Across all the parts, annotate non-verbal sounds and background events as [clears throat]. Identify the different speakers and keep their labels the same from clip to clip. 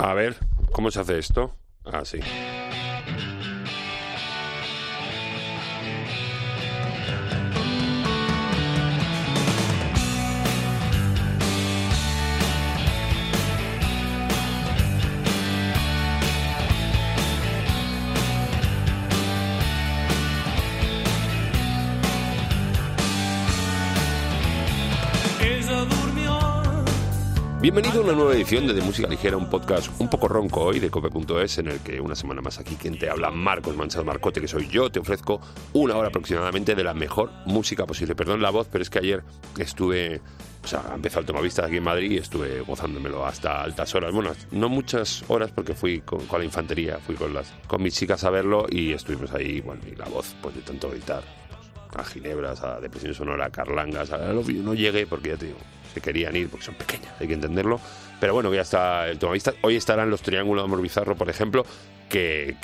Speaker 1: A ver, ¿cómo se hace esto? Así. Bienvenido a una nueva edición de, de Música Ligera, un podcast un poco ronco hoy de cope.es, en el que una semana más aquí quien te habla, Marcos Manchas Marcote, que soy yo, te ofrezco una hora aproximadamente de la mejor música posible. Perdón la voz, pero es que ayer estuve, o sea, empezó el Tomavista aquí en Madrid y estuve gozándomelo hasta altas horas. Bueno, no muchas horas porque fui con, con la infantería, fui con, las, con mis chicas a verlo y estuvimos ahí, bueno, y la voz, pues de tanto gritar, a ginebras, a depresión sonora, a carlangas, a lo no llegué porque ya te digo, se querían ir porque son pequeñas, hay que entenderlo. Pero bueno, ya está el tomavista. Hoy estarán los Triángulos de Amor Bizarro, por ejemplo, que,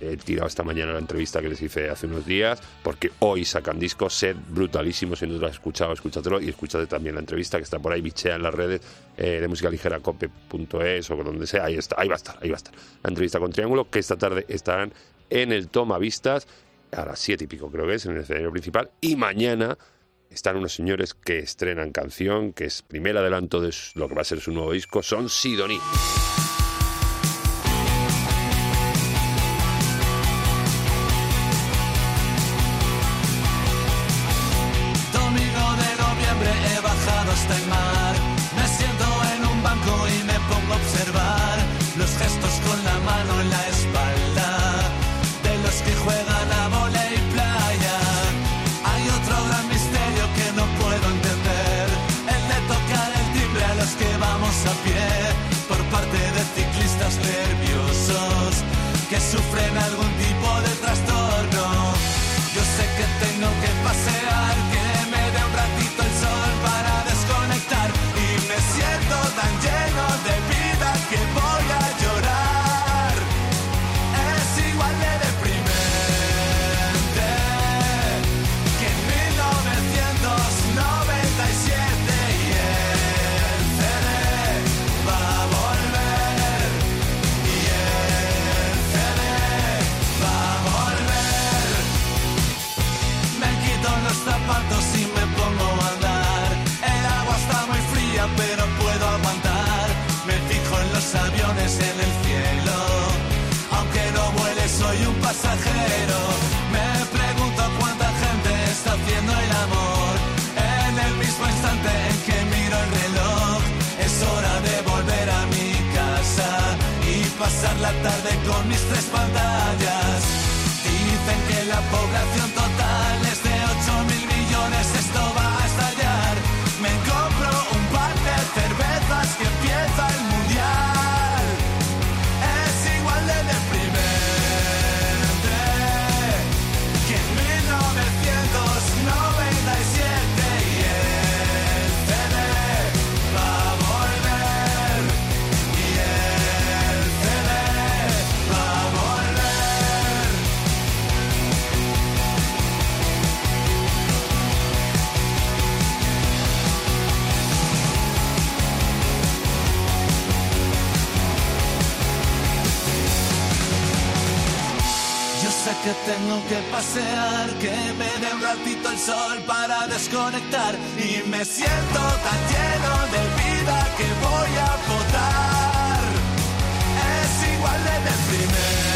Speaker 1: he tirado esta mañana la entrevista que les hice hace unos días, porque hoy sacan discos, sed brutalísimo, si no lo has escuchado, escúchatelo y escúchate también la entrevista que está por ahí, bichea en las redes eh, de música ligera, cope.es o donde sea, ahí está, ahí va a estar, ahí va a estar. La entrevista con Triángulo, que esta tarde estarán en el Tomavistas, a las siete y pico creo que es, en el escenario principal, y mañana están unos señores que estrenan canción, que es primer adelanto de lo que va a ser su nuevo disco, son Sidoní.
Speaker 2: Soy un pasajero. Me pregunto cuánta gente está haciendo el amor. En el mismo instante que miro el reloj, es hora de volver a mi casa y pasar la tarde con mis tres pantallas. Que tengo que pasear, que me dé un ratito el sol para desconectar y me siento tan lleno de vida que voy a votar. Es igual de deprimente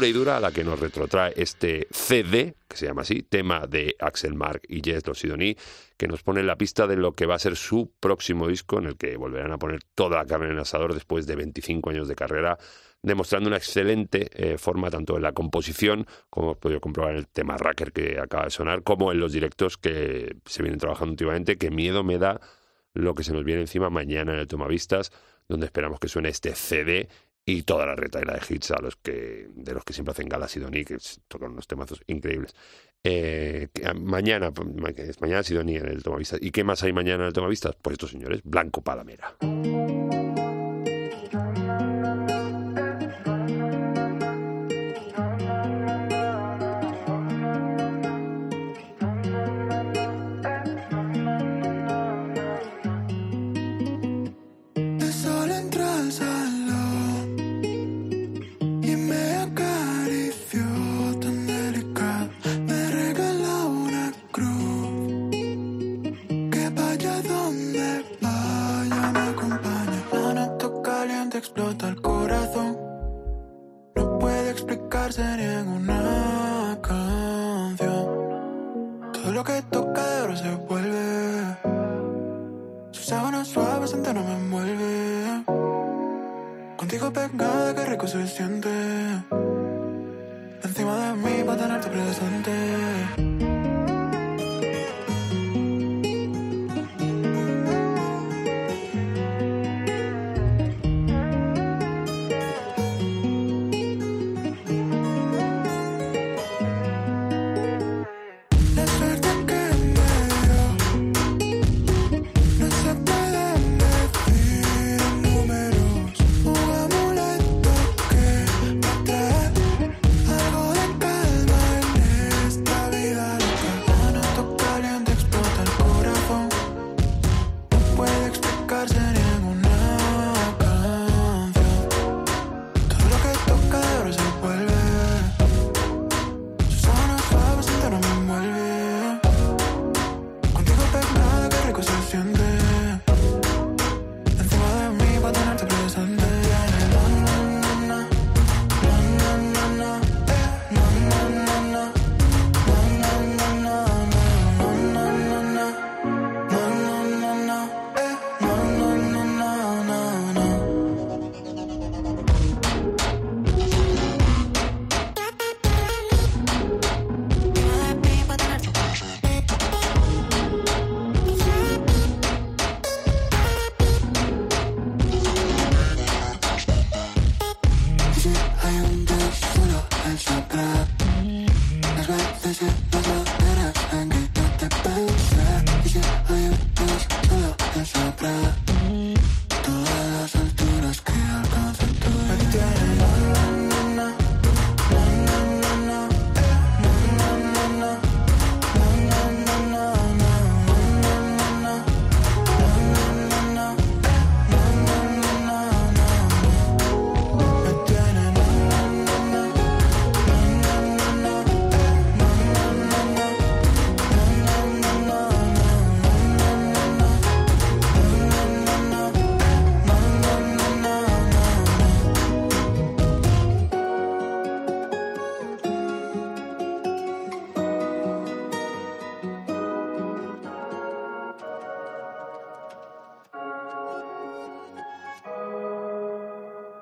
Speaker 1: pura y dura a la que nos retrotrae este CD, que se llama así, tema de Axel Mark y Jess Sidoní, que nos pone en la pista de lo que va a ser su próximo disco, en el que volverán a poner toda la carne en el asador después de 25 años de carrera, demostrando una excelente eh, forma tanto en la composición, como hemos podido comprobar en el tema Racker que acaba de sonar, como en los directos que se vienen trabajando últimamente, que miedo me da lo que se nos viene encima mañana en el Tomavistas, donde esperamos que suene este CD y toda la retaila de hits a los que, de los que siempre hacen gala Sidoní, que tocan unos temazos increíbles. Eh, que, mañana, es mañana Sidoní en el Tomavistas. ¿Y qué más hay mañana en el Tomavistas? Pues estos señores, Blanco Palamera.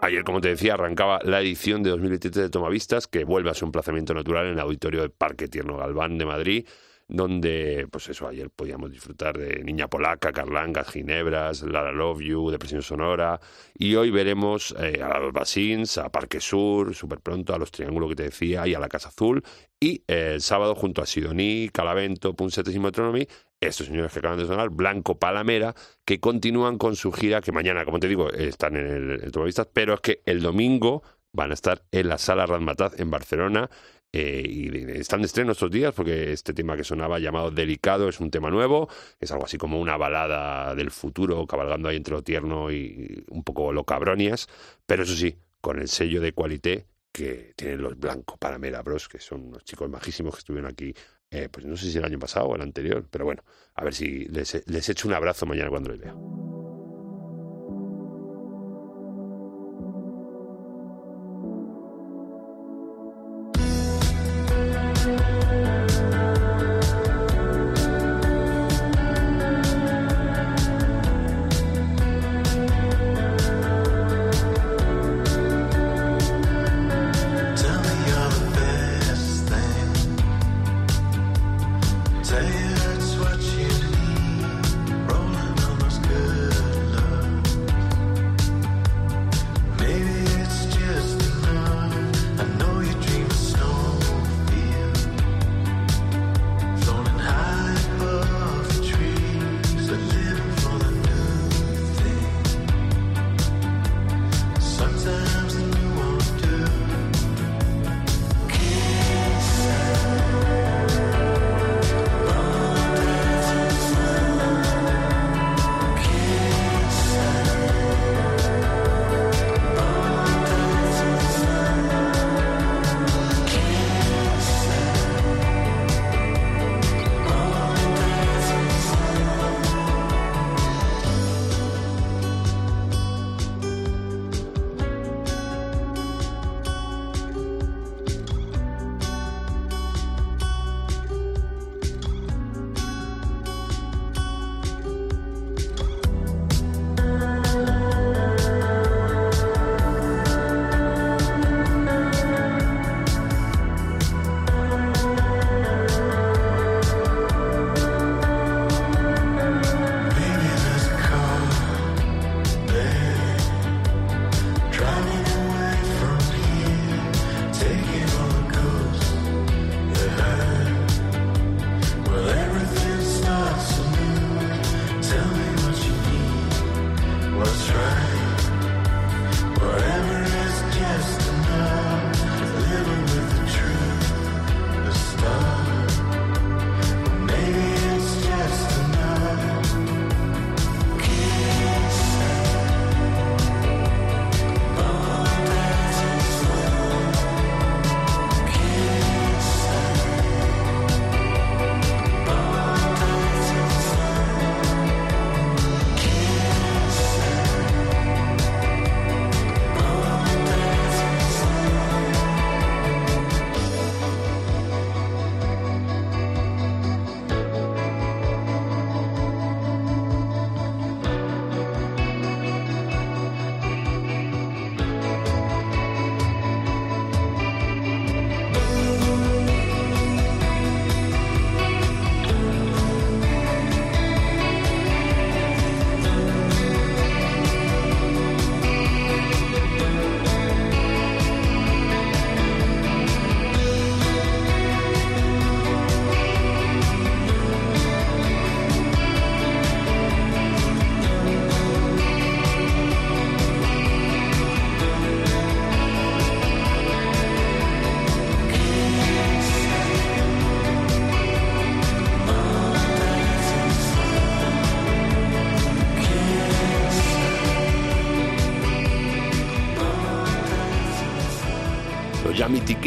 Speaker 1: Ayer, como te decía, arrancaba la edición de 2023 de Tomavistas, que vuelve a su emplazamiento natural en el auditorio del Parque Tierno Galván de Madrid, donde, pues eso, ayer podíamos disfrutar de Niña Polaca, Carlangas, Ginebras, Lara Love You, Depresión Sonora, y hoy veremos eh, a los Basins, a Parque Sur, súper pronto, a los Triángulos que te decía, y a la Casa Azul, y el sábado junto a Sidoní, Calavento, Punsetes y Metronomy, estos señores que acaban de sonar, Blanco Palamera, que continúan con su gira, que mañana, como te digo, están en el, Tomavistas, pero es que el domingo van a estar en la Sala Razmataz en Barcelona, eh, y están de estreno estos días porque este tema que sonaba llamado Delicado es un tema nuevo, es algo así como una balada del futuro, cabalgando ahí entre lo tierno y un poco lo cabronias, pero eso sí, con el sello de Qualité que tienen los Blanco Palamera Bros, que son unos chicos majísimos que estuvieron aquí, eh, pues no sé si el año pasado o el anterior, pero bueno, a ver si les, les echo un abrazo mañana cuando les vea.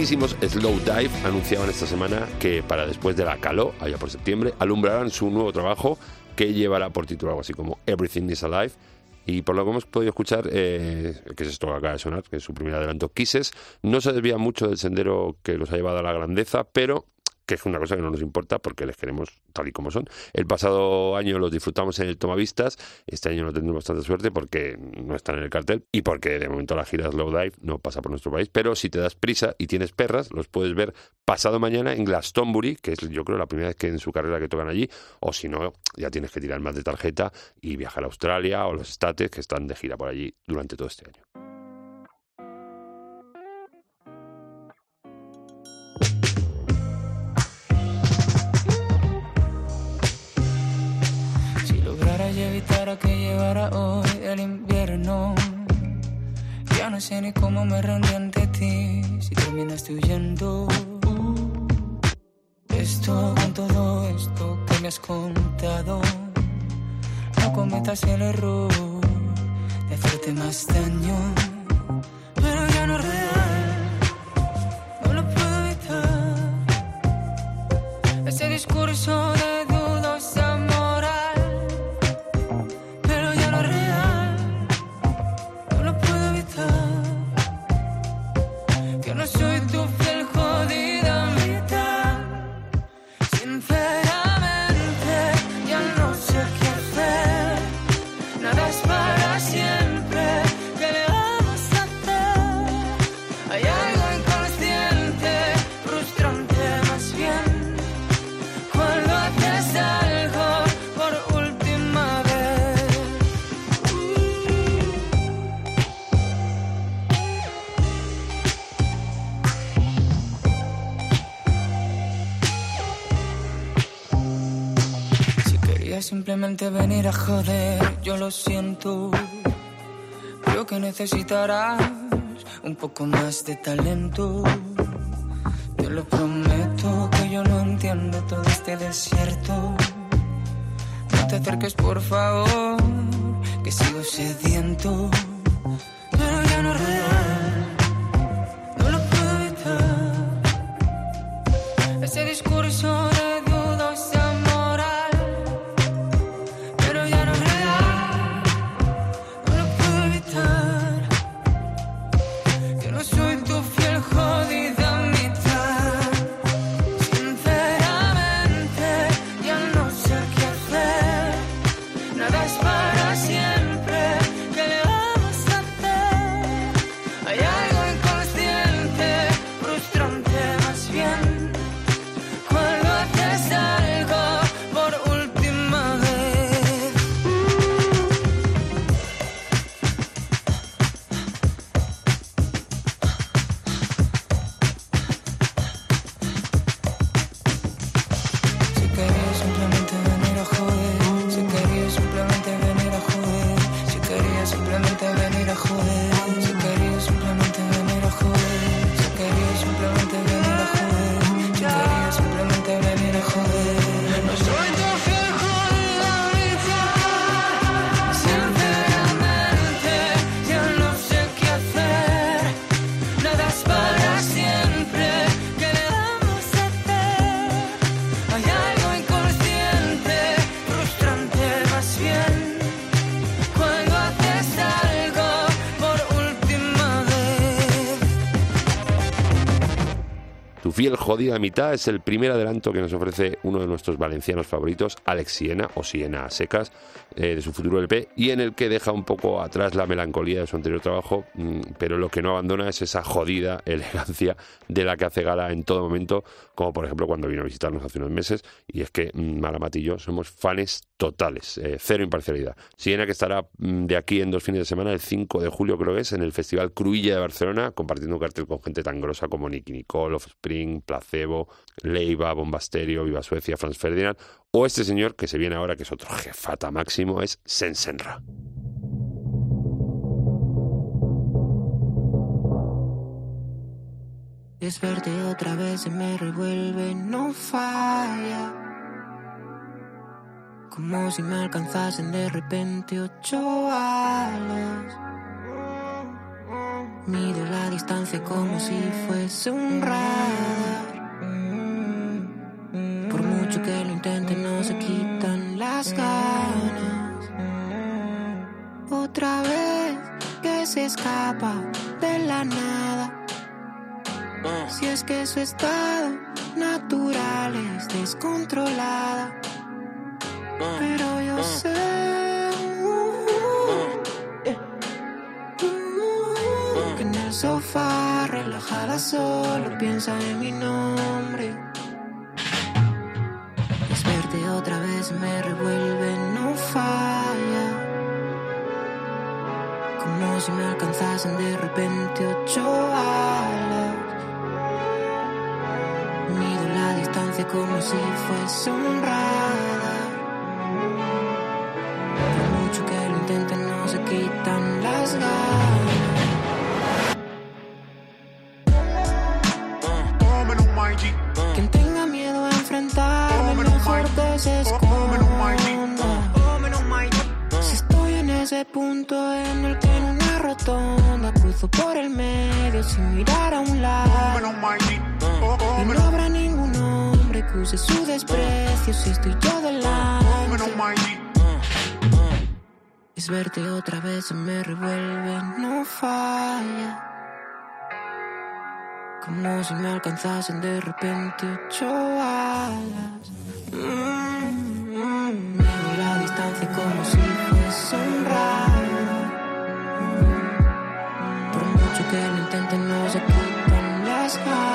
Speaker 1: Slow Dive anunciaban esta semana que para después de la caló, allá por septiembre, alumbrarán su nuevo trabajo que llevará por título algo así como Everything is Alive. Y por lo que hemos podido escuchar, eh, que es esto que acaba de sonar, que es su primer adelanto, Kisses, no se desvía mucho del sendero que los ha llevado a la grandeza, pero que es una cosa que no nos importa porque les queremos tal y como son. El pasado año los disfrutamos en el Tomavistas, este año no tendremos tanta suerte porque no están en el cartel y porque de momento la gira Slow Dive no pasa por nuestro país, pero si te das prisa y tienes perras, los puedes ver pasado mañana en Glastonbury, que es yo creo la primera vez que en su carrera que tocan allí, o si no, ya tienes que tirar más de tarjeta y viajar a Australia o los States que están de gira por allí durante todo este año.
Speaker 3: Que llegara hoy el invierno, ya no sé ni cómo me rendí ante ti si terminaste huyendo. Esto con todo esto que me has contado, no cometas el error de hacerte más daño. Venir a joder, yo lo siento. Creo que necesitarás un poco más de talento. Te lo prometo que yo no entiendo todo este desierto. No te acerques, por favor, que sigo sediento. Fiel jodida mitad es
Speaker 1: el primer adelanto que nos ofrece uno de nuestros valencianos favoritos, Alex Siena, o Siena a secas, eh, de su futuro LP, y en el que deja un poco atrás la melancolía de su anterior trabajo, mm, pero lo que no abandona es esa jodida [laughs] elegancia de la que hace gala en todo momento, como por ejemplo cuando vino a visitarnos hace unos meses, y es que mm, yo somos fans totales, eh, cero imparcialidad. Siena que estará mm, de aquí en dos fines de semana, el 5 de julio creo que es, en el Festival Cruilla de Barcelona, compartiendo un cartel con gente tan grosa como Nicky Nicole, Offspring, Placebo, Leiva, Bombasterio, Viva Suecia, Franz Ferdinand, o este señor que se viene ahora, que es otro jefata máximo, es Sensenra.
Speaker 3: Desverte otra vez me revuelve, no falla. Como si me alcanzasen de repente ocho alas.
Speaker 4: Mido la distancia como si fuese un radar. Por mucho que lo intente, no se quitan las ganas. Otra vez que se escapa de la nada. Si es que su estado natural es descontrolada. Pero yo sé. Que en el sofá, relajada solo, piensa en mi nombre. Desperté otra vez, me revuelve, no falla. Como si me alcanzasen de repente ocho alas. Mido la distancia como si fuese un radar. Hombre que use su desprecio si estoy yo delante. Es verte otra vez, se me revuelve, no falla. Como si me alcanzasen de repente ocho alas. Mm, mm, Mido la distancia como si fuese un rayo. Por mucho que lo intenten, no se quitan las ganas.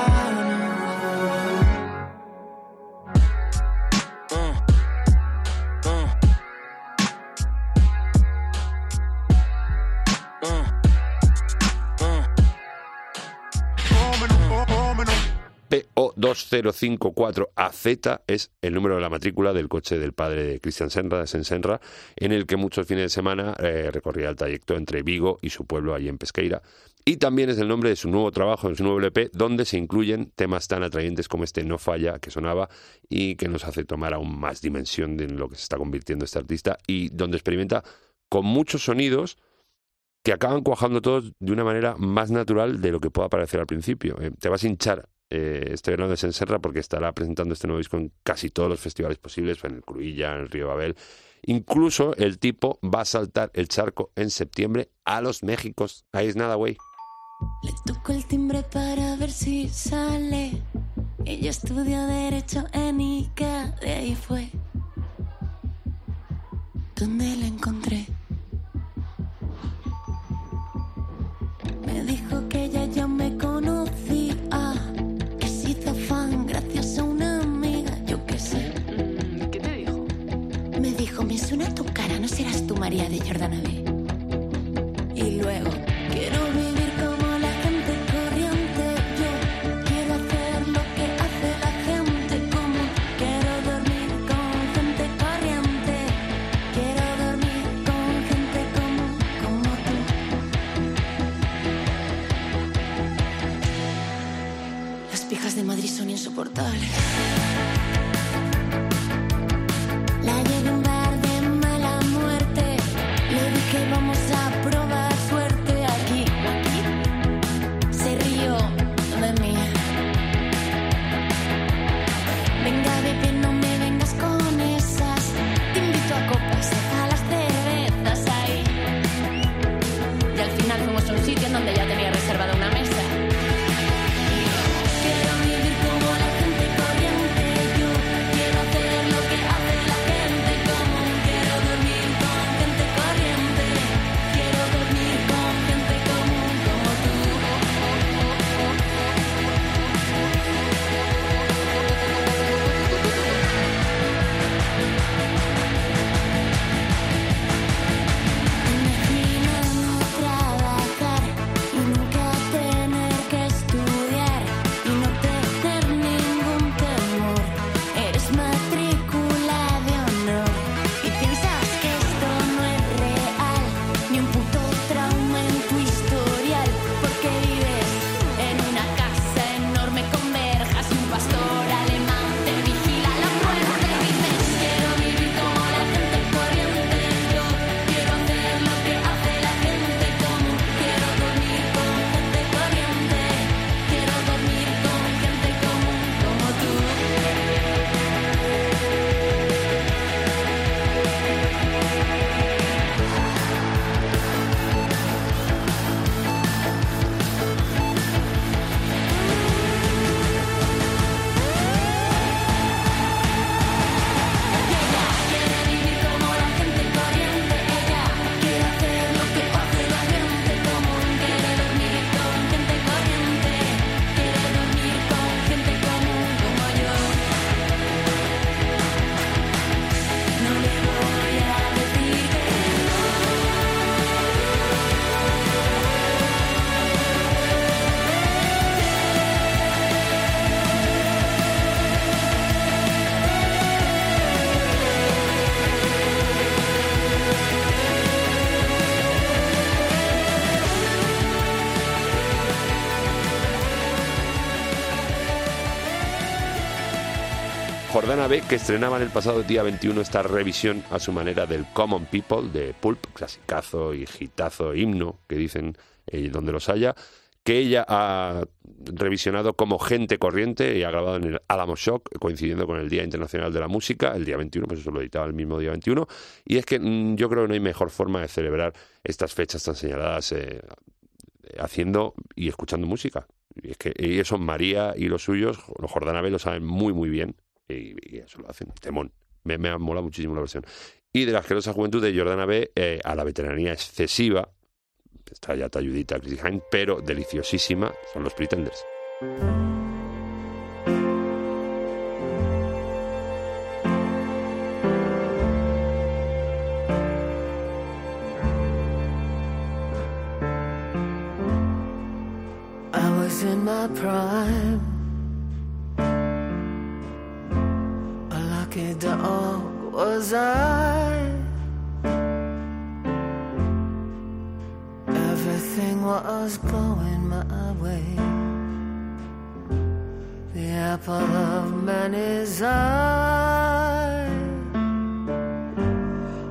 Speaker 1: PO2054AZ es el número de la matrícula del coche del padre de Cristian Senra, de Sensenra, en el que muchos fines de semana eh, recorría el trayecto entre Vigo y su pueblo allí en Pesqueira. Y también es el nombre de su nuevo trabajo, de su nuevo LP, donde se incluyen temas tan atrayentes como este No Falla, que sonaba y que nos hace tomar aún más dimensión de lo que se está convirtiendo este artista y donde experimenta con muchos sonidos que acaban cuajando todos de una manera más natural de lo que pueda parecer al principio. Eh, te vas a hinchar eh, estoy hablando de Senserra porque estará presentando este nuevo disco en casi todos los festivales posibles, en el Cruilla, en el Río Babel. Incluso el tipo va a saltar el charco en septiembre a los Méxicos. Ahí es nada, güey.
Speaker 5: Le toco el timbre para ver si sale. Ella Derecho en ICA, de ahí fue donde B, que
Speaker 1: estrenaban el pasado día 21 esta revisión a su manera del Common People de Pulp, clasicazo y hitazo, himno, que dicen eh, donde los haya, que ella ha revisionado como Gente Corriente y ha grabado en el Alamo Shock, coincidiendo con el Día Internacional de la Música, el día 21, pues eso lo editaba el mismo día 21. Y es que mm, yo creo que no hay mejor forma de celebrar estas fechas tan señaladas eh, haciendo y escuchando música. Y es que y eso María y los suyos, los Jordana B, lo saben muy, muy bien. Y, eso lo hacen, temón. Me, me ha muchísimo la versión. Y de la asquerosa juventud de Jordana B eh, a la veteranía excesiva, está ya talludita Chrissy Hine, pero deliciosísima, son los Pretenders.
Speaker 6: Prime. Lucky dog was I. Everything was going my way. The apple of many's eye.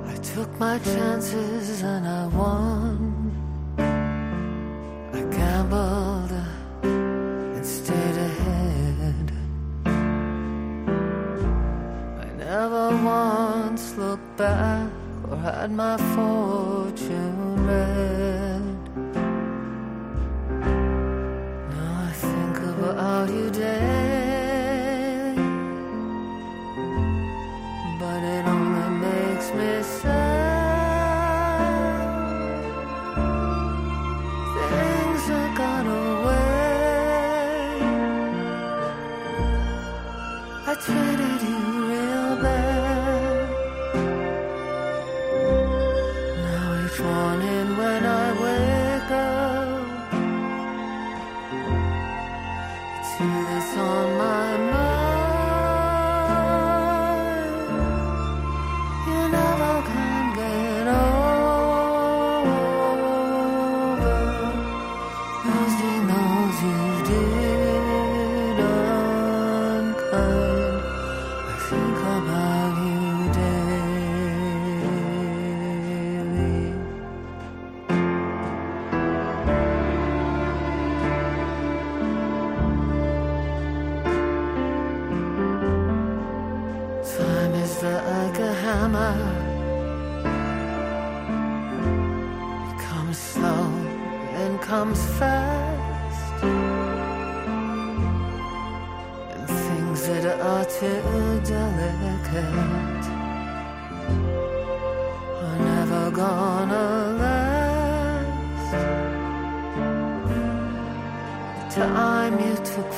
Speaker 6: I took my chances and I won. I gambled back or had my fortune read. Now I think about you daily,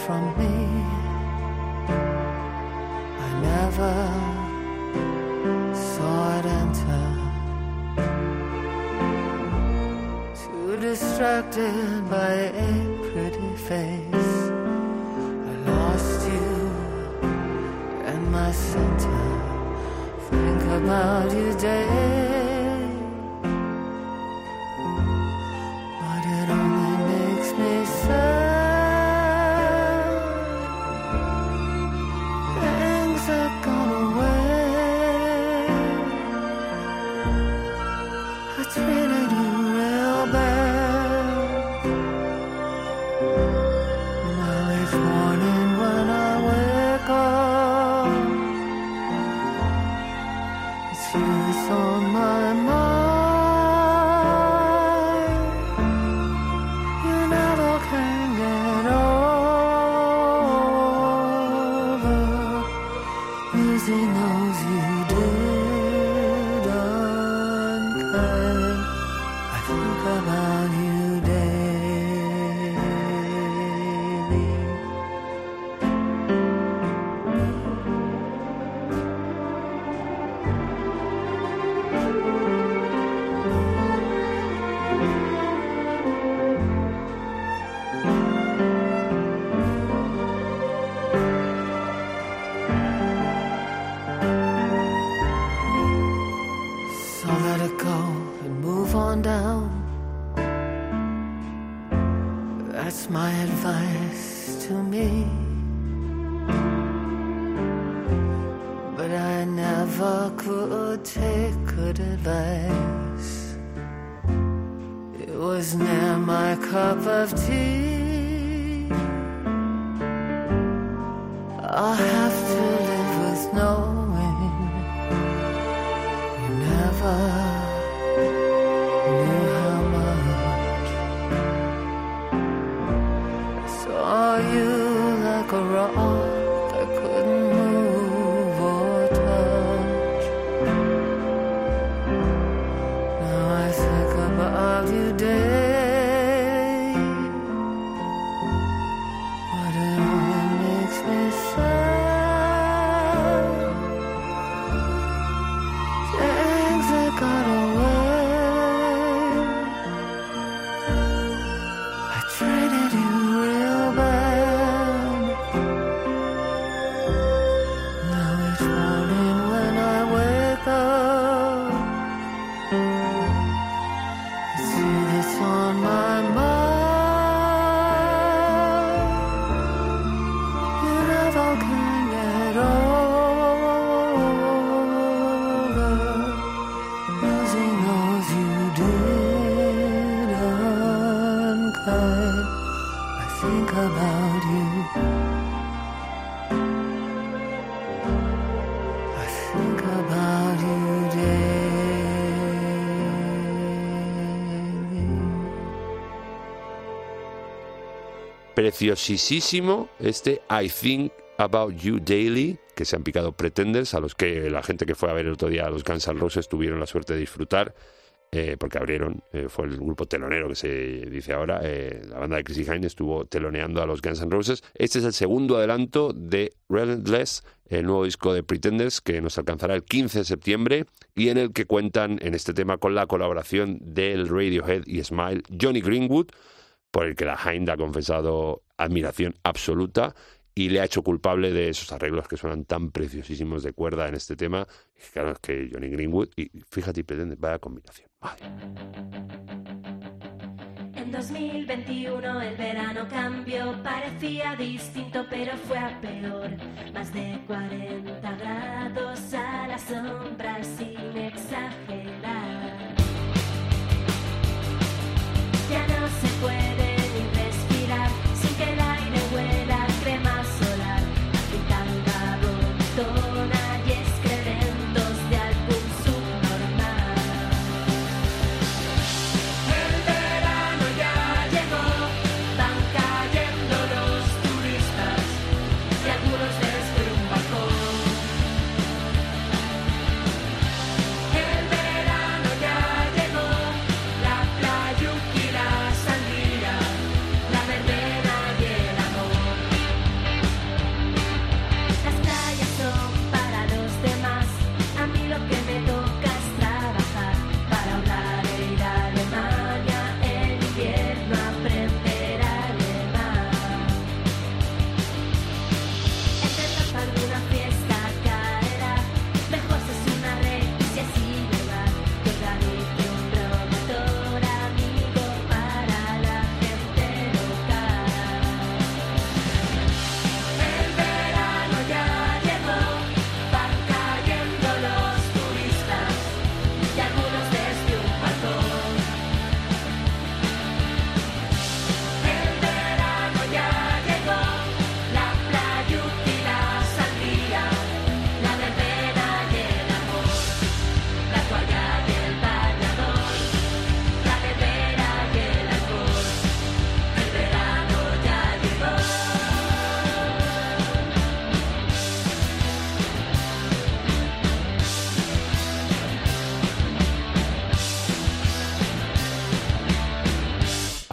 Speaker 6: from me, I never saw it enter. Too distracted never could take good advice. It was near my cup of tea. I'll have to live with knowing I think about you. I think about you daily.
Speaker 1: Preciosísimo este I Think About You Daily, que se han picado Pretenders, a los que la gente que fue a ver el otro día a los Guns N' Roses tuvieron la suerte de disfrutar, eh, porque abrieron, eh, fue el grupo telonero que se dice ahora, eh, la banda de Chrissy Hine estuvo teloneando a los Guns N' Roses. Este es el segundo adelanto de Relentless, el nuevo disco de Pretenders, que nos alcanzará el 15 de septiembre y en el que cuentan en este tema con la colaboración del Radiohead y Smile Johnny Greenwood, por el que la Hind ha confesado admiración absoluta y le ha hecho culpable de esos arreglos que suenan tan preciosísimos de cuerda en este tema. Claro, es que Johnny Greenwood, y fíjate, pretende, vaya combinación.
Speaker 5: En 2021 el verano cambió, parecía distinto pero fue a peor. Más de 40 grados a la sombra sin exagerar. Ya no se puede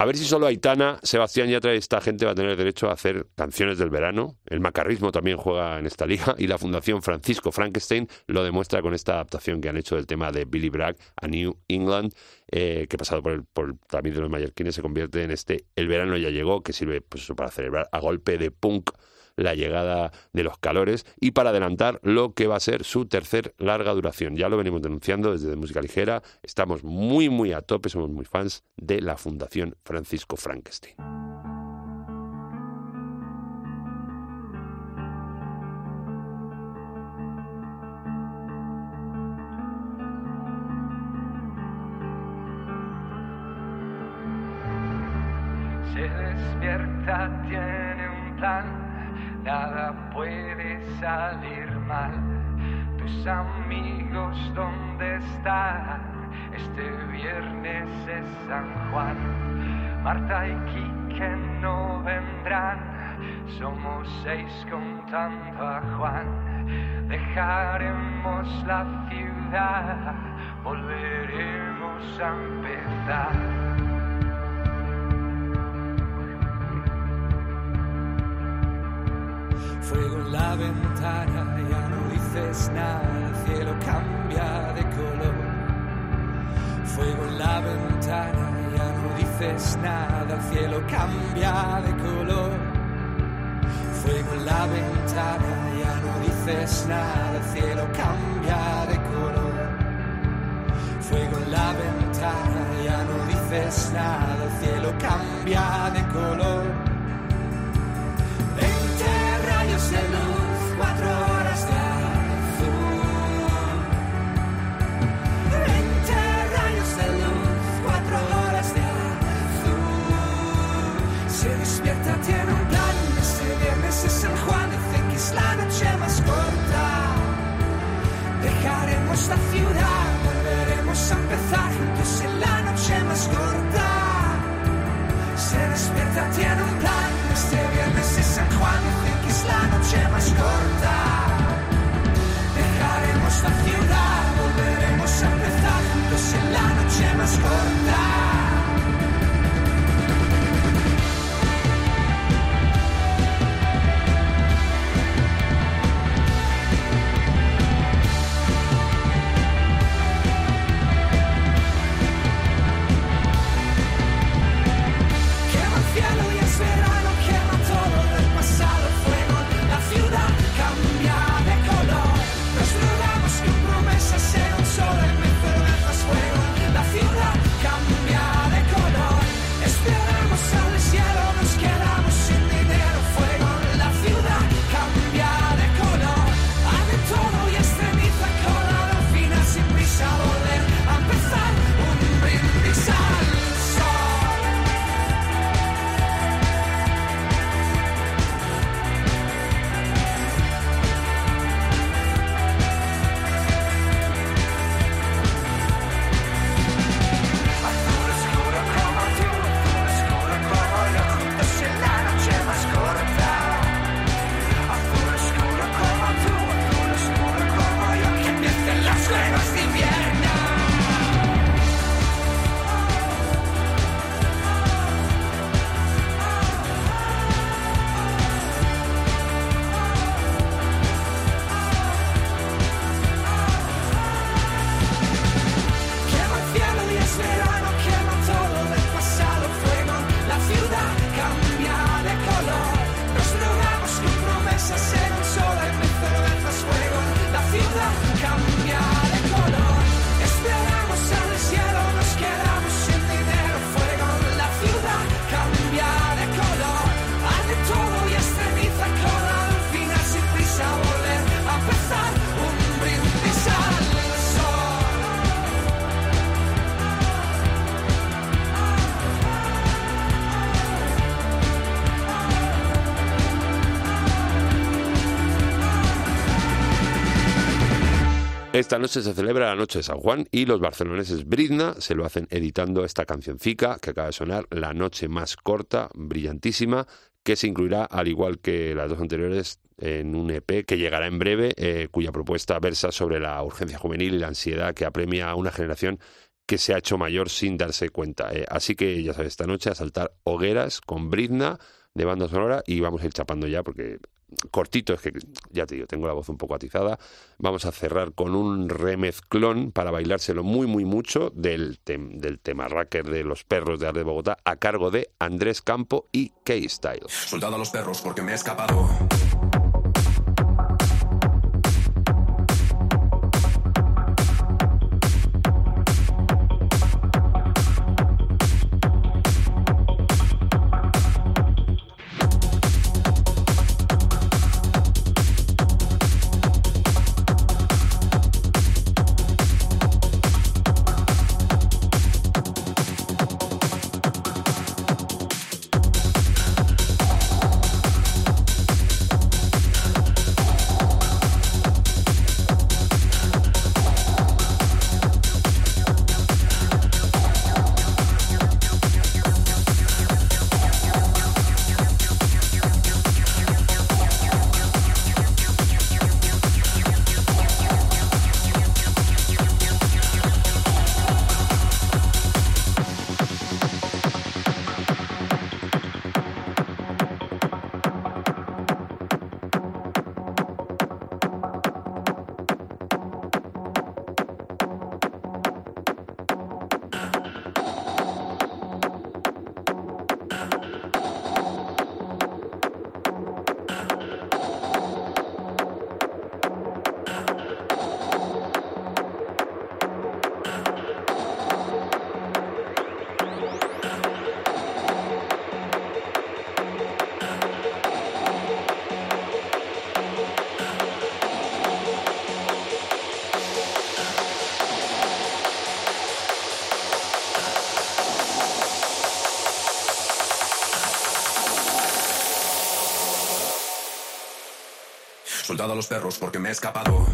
Speaker 5: A
Speaker 1: ver si solo Aitana, Sebastián Yatra y esta gente va a tener derecho a hacer canciones del verano. El macarrismo también juega en esta liga y la Fundación Francisco Frankenstein lo demuestra con esta adaptación que han hecho del tema de Billy Bragg a New England, eh, que pasado por el, por tamiz de los mallorquines se convierte en este El verano ya llegó, que sirve pues para celebrar a golpe de punk la llegada de los calores y para adelantar lo que va a ser su tercer larga duración. Ya lo venimos denunciando desde Música Ligera, estamos muy muy a tope, somos muy fans de la Fundación Francisco Frankenstein.
Speaker 7: Despierta, tiene un nada puede salir mal. Tus amigos, ¿dónde están? Este viernes es San Juan. Marta y Quique no vendrán, somos seis contando a Juan. Dejaremos la ciudad, volveremos a empezar. Ventana, ya no dices nada, el cielo cambia de color. Fuego en la ventana, ya no dices nada, el cielo cambia de color. Fuego en la ventana, ya no dices nada, el cielo cambia de color. Fuego en la ventana, ya no dices nada, el cielo cambia de color. Juntos en la noche más corta. Se despierta, tiene un plan. Este viernes es San Juan, dice que es la noche más corta. Dejaremos la ciudad, volveremos a empezar juntos en la noche más corta.
Speaker 1: Esta noche se celebra la noche de San Juan y los barceloneses Brizna se lo hacen editando esta cancioncica que acaba de sonar, La noche más corta, brillantísima, que se incluirá, al igual que las dos anteriores, en un EP que llegará en breve, eh, cuya propuesta versa sobre la urgencia juvenil y la ansiedad que apremia a una generación que se ha hecho mayor sin darse cuenta. Eh, así que ya sabes, esta noche a saltar hogueras con Brizna de banda sonora y vamos a ir chapando ya porque cortito, es que ya te digo, tengo la voz un poco atizada. Vamos a cerrar con un remezclón para bailárselo muy, muy mucho del, tem- del tema racker de los perros de Arde Bogotá a cargo de Andrés Campo y K-Style.
Speaker 8: Soldado a los perros porque me he escapado. Los perros porque me he escapado.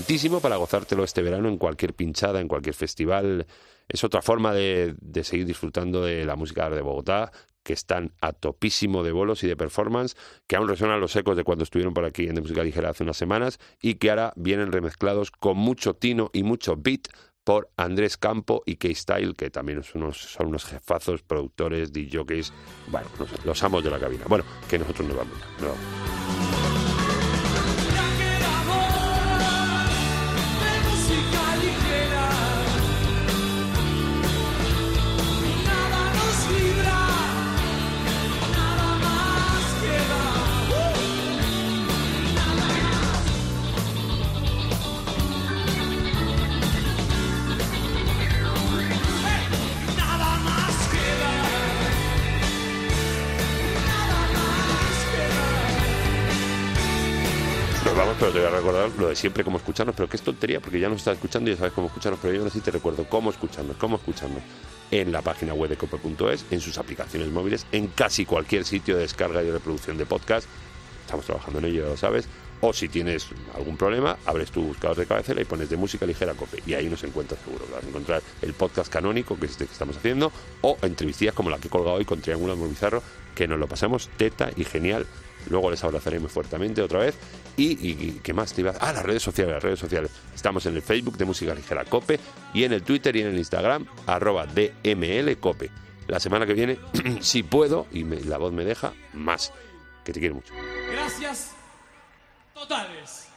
Speaker 1: Refrescantísimo para gozártelo este verano en cualquier pinchada, en cualquier festival. Es otra forma de, de seguir disfrutando de la música de Bogotá, que están a topísimo de bolos y de performance, que aún resuenan los ecos de cuando estuvieron por aquí en De Música Ligera hace unas semanas y que ahora vienen remezclados con mucho tino y mucho beat por Andrés Campo y K-Style, que también son unos, son unos jefazos, productores, DJs, bueno, los, los amos de la cabina. Bueno, que nosotros nos vamos. nos vamos. Pero te voy a recordar lo de siempre, cómo escucharnos, pero que es tontería, porque ya nos estás escuchando y ya sabes cómo escucharnos, pero yo sé si te recuerdo cómo escucharnos, cómo escucharnos en la página web de cope.es, en sus aplicaciones móviles, en casi cualquier sitio de descarga y reproducción de podcast. Estamos trabajando en ello, ya lo sabes. O si tienes algún problema, abres tu buscador de cabecera y pones de música ligera cope. Y ahí nos encuentras seguro. Vas a encontrar el podcast canónico, que es este que estamos haciendo, o entrevistillas como la que he colgado hoy con Triángulo Bizarro, que nos lo pasamos teta y genial. Luego les abrazaré muy fuertemente otra vez. Y, y, ¿qué más te iba a- Ah, las redes sociales, las redes sociales. Estamos en el Facebook de Música Ligera Cope y en el Twitter y en el Instagram, arroba DML Cope. La semana que viene, [clears throat] si puedo, y me- la voz me deja, más. Que te quiero mucho.
Speaker 7: Gracias totales.